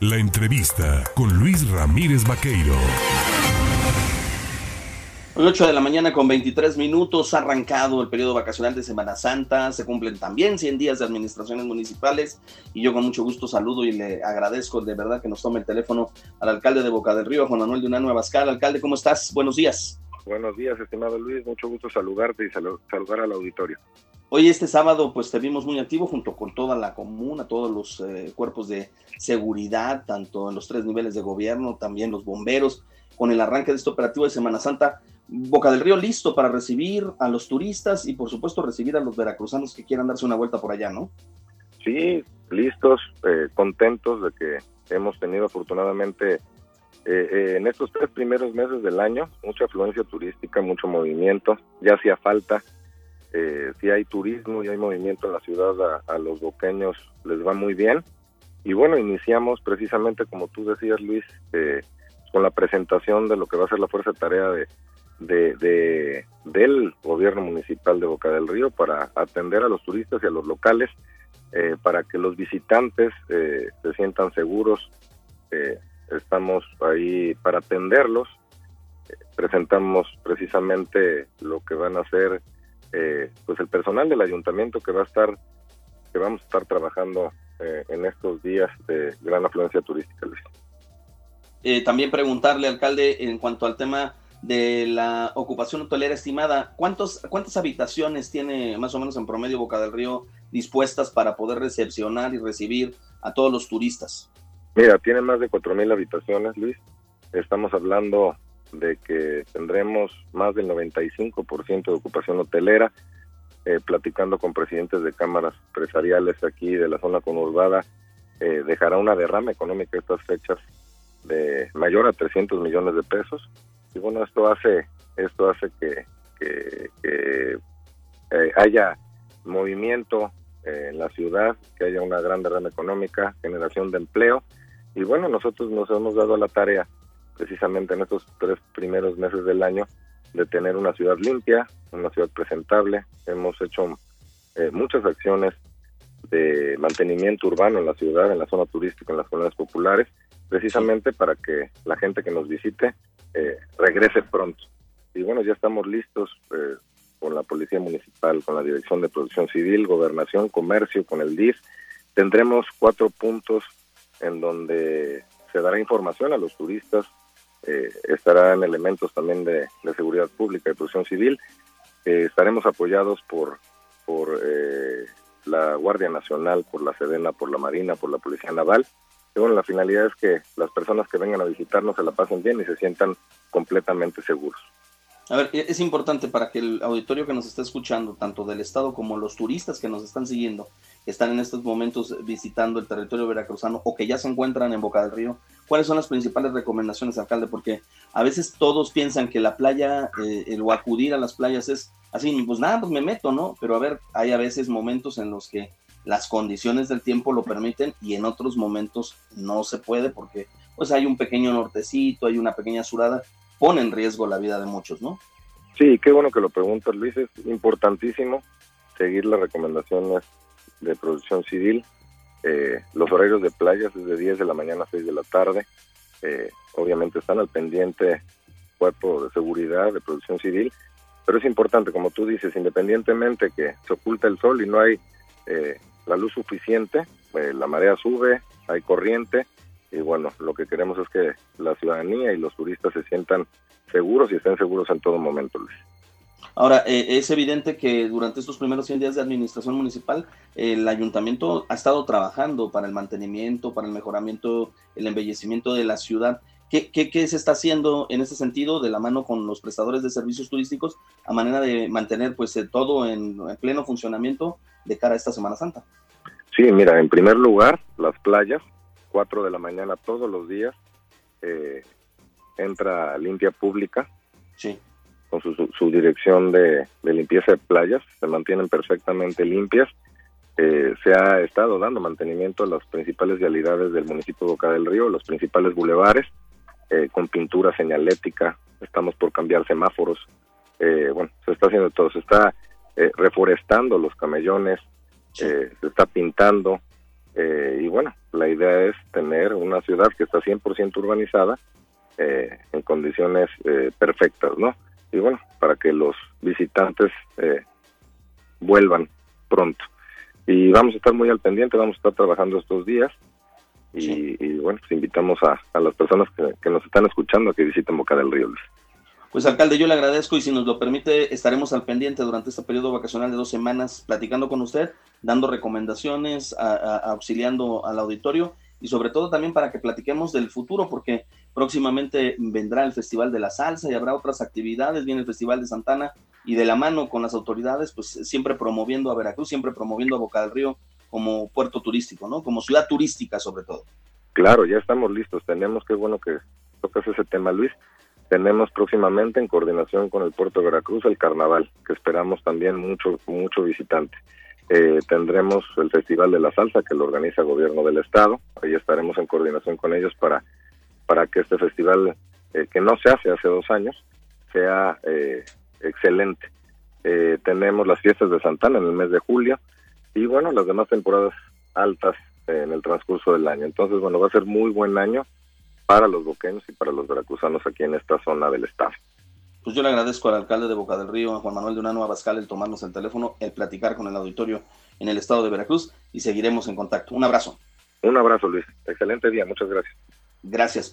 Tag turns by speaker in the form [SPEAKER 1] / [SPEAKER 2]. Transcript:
[SPEAKER 1] La entrevista con Luis Ramírez Vaqueiro.
[SPEAKER 2] 8 de la mañana con 23 minutos, ha arrancado el periodo vacacional de Semana Santa, se cumplen también 100 días de administraciones municipales y yo con mucho gusto saludo y le agradezco de verdad que nos tome el teléfono al alcalde de Boca del Río, Juan Manuel de una Nueva Escala. Alcalde, ¿cómo estás? Buenos días.
[SPEAKER 3] Buenos días, estimado Luis, mucho gusto saludarte y saludar al auditorio.
[SPEAKER 2] Hoy este sábado pues te vimos muy activo junto con toda la comuna, todos los eh, cuerpos de seguridad, tanto en los tres niveles de gobierno, también los bomberos, con el arranque de este operativo de Semana Santa Boca del Río listo para recibir a los turistas y por supuesto recibir a los veracruzanos que quieran darse una vuelta por allá, ¿no?
[SPEAKER 3] Sí, listos, eh, contentos de que hemos tenido afortunadamente eh, eh, en estos tres primeros meses del año mucha afluencia turística, mucho movimiento, ya hacía falta, si hay turismo y hay movimiento en la ciudad, a, los boqueños les va muy bien. Y bueno, iniciamos precisamente como tú decías, Luis, con la presentación de lo que va a ser la fuerza de tarea de de, del gobierno municipal de Boca del Río para atender a los turistas y a los locales, eh, para que los visitantes eh, se sientan seguros. Eh, estamos ahí para atenderlos. presentamos precisamente lo que van a hacer pues el personal del ayuntamiento que va a estar que vamos a estar trabajando en estos días de gran afluencia turística.
[SPEAKER 2] también preguntarle, alcalde, en cuanto al tema de la ocupación hotelera estimada, ¿cuántos, ¿cuántas habitaciones tiene más o menos en promedio Boca del Río dispuestas para poder recepcionar y recibir a todos los turistas?
[SPEAKER 3] Mira, tiene más de 4.000 habitaciones, Luis. Estamos hablando de que tendremos más del 95% de ocupación hotelera. Eh, platicando con presidentes de cámaras empresariales aquí de la zona conurbada, eh, dejará una derrama económica estas fechas de mayor a 300 millones de pesos y bueno esto hace esto hace que, eh, haya movimiento eh, en la ciudad que haya una gran derrama económica generación de empleo y bueno nosotros nos hemos dado la tarea precisamente en estos tres primeros meses del año de tener una ciudad limpia una ciudad presentable hemos hecho eh, muchas acciones de mantenimiento urbano en la ciudad, en la zona turística, en las colonias populares, precisamente para que la gente que nos visite eh, regrese pronto. Y bueno, ya estamos listos eh, con la Policía Municipal, con la Dirección de Producción Civil, Gobernación, Comercio, con el DIF. Tendremos cuatro puntos en donde se dará información a los turistas, eh, estarán elementos también de, seguridad pública y producción civil. estaremos apoyados por, por la Guardia Nacional, por la Sedena, por la Marina, por la Policía Naval bueno, la finalidad es que las personas que vengan a visitarnos se la pasen bien y se sientan completamente seguros.
[SPEAKER 2] A ver, e-, es importante para que el auditorio que nos está escuchando, tanto del Estado como los turistas que nos están siguiendo, que están en estos momentos visitando el territorio veracruzano o que ya se encuentran en Boca del Río, ¿cuáles son las principales recomendaciones, alcalde? Porque a veces todos piensan que la playa, eh, el o acudir a las playas es así, pues nada, pues me meto, ¿no? Pero a ver, hay a veces momentos en los que las condiciones del tiempo lo permiten y en otros momentos no se puede porque pues hay un pequeño nortecito, hay una pequeña surada, pone en riesgo la vida de muchos, ¿no?
[SPEAKER 3] Sí, qué bueno que lo preguntas, Luis. Es importantísimo seguir las recomendaciones de producción civil. Eh, los horarios de playas es de 10 de la mañana a 6 de la tarde. Eh, obviamente están al pendiente cuerpo de seguridad de producción civil, pero es importante, como tú dices, independientemente que se oculta el sol y no hay eh, la luz suficiente, eh, la marea sube, hay corriente y bueno, lo que queremos es que la ciudadanía y los turistas se sientan seguros y estén seguros en todo momento, Luis.
[SPEAKER 2] Ahora, eh, es evidente que durante estos primeros 100 días de administración municipal, el ayuntamiento ha estado trabajando para el mantenimiento, para el mejoramiento, el embellecimiento de la ciudad. ¿Qué, qué, se está haciendo en ese sentido de la mano con los prestadores de servicios turísticos a manera de mantener pues eh, todo en, pleno funcionamiento de cara a esta Semana Santa?
[SPEAKER 3] Sí, mira, en primer lugar, las playas, 4 de la mañana todos los días, eh, entra limpia pública.
[SPEAKER 2] Sí.
[SPEAKER 3] Con su, su, dirección de, limpieza de playas, se mantienen perfectamente limpias. Eh, se ha estado dando mantenimiento a las principales vialidades del municipio de Boca del Río, los principales bulevares, eh, con pintura señalética, estamos por cambiar semáforos, eh, bueno, se está haciendo todo, se está eh, reforestando los camellones, se está pintando, Eh, y bueno, la idea es tener una ciudad que está 100% urbanizada eh, en condiciones eh, perfectas, ¿no? Y bueno, para que los visitantes vuelvan pronto. Y vamos a estar muy al pendiente, vamos a estar trabajando estos días. Y, bueno, pues invitamos a, las personas que, que, nos están escuchando a que visiten Boca del Río.
[SPEAKER 2] Pues alcalde, yo le agradezco y si nos lo permite, estaremos al pendiente durante este periodo vacacional de dos semanas platicando con usted, dando recomendaciones, auxiliando al auditorio y sobre todo también para que platiquemos del futuro, porque próximamente vendrá el Festival de la Salsa y habrá otras actividades, viene el Festival de Santana y de la mano con las autoridades, pues siempre promoviendo a Veracruz, siempre promoviendo a Boca del Río como puerto turístico, ¿no? Como ciudad turística sobre todo.
[SPEAKER 3] Claro, ya estamos listos, tenemos, qué bueno que tocas ese tema, Luis tenemos próximamente en coordinación con el puerto de Veracruz el carnaval, que esperamos también mucho, mucho visitante. Eh, tendremos el Festival de la Salsa que lo organiza el gobierno del estado. Ahí estaremos en coordinación con ellos para, para que este festival, eh, que no se hace hace dos años, sea eh, excelente. tenemos las fiestas de Santana en el mes de julio y bueno, las demás temporadas altas en el transcurso del año. Entonces, bueno, va a ser muy buen año para los boqueños y para los veracruzanos aquí en esta zona del estado.
[SPEAKER 2] Pues yo le agradezco al alcalde de Boca del Río, Juan Manuel de Unano Abascal, el tomarnos el teléfono, el platicar con el auditorio en el estado de Veracruz y seguiremos en contacto. Un abrazo.
[SPEAKER 3] Un abrazo, Luis. Excelente día. Muchas gracias.
[SPEAKER 2] Gracias.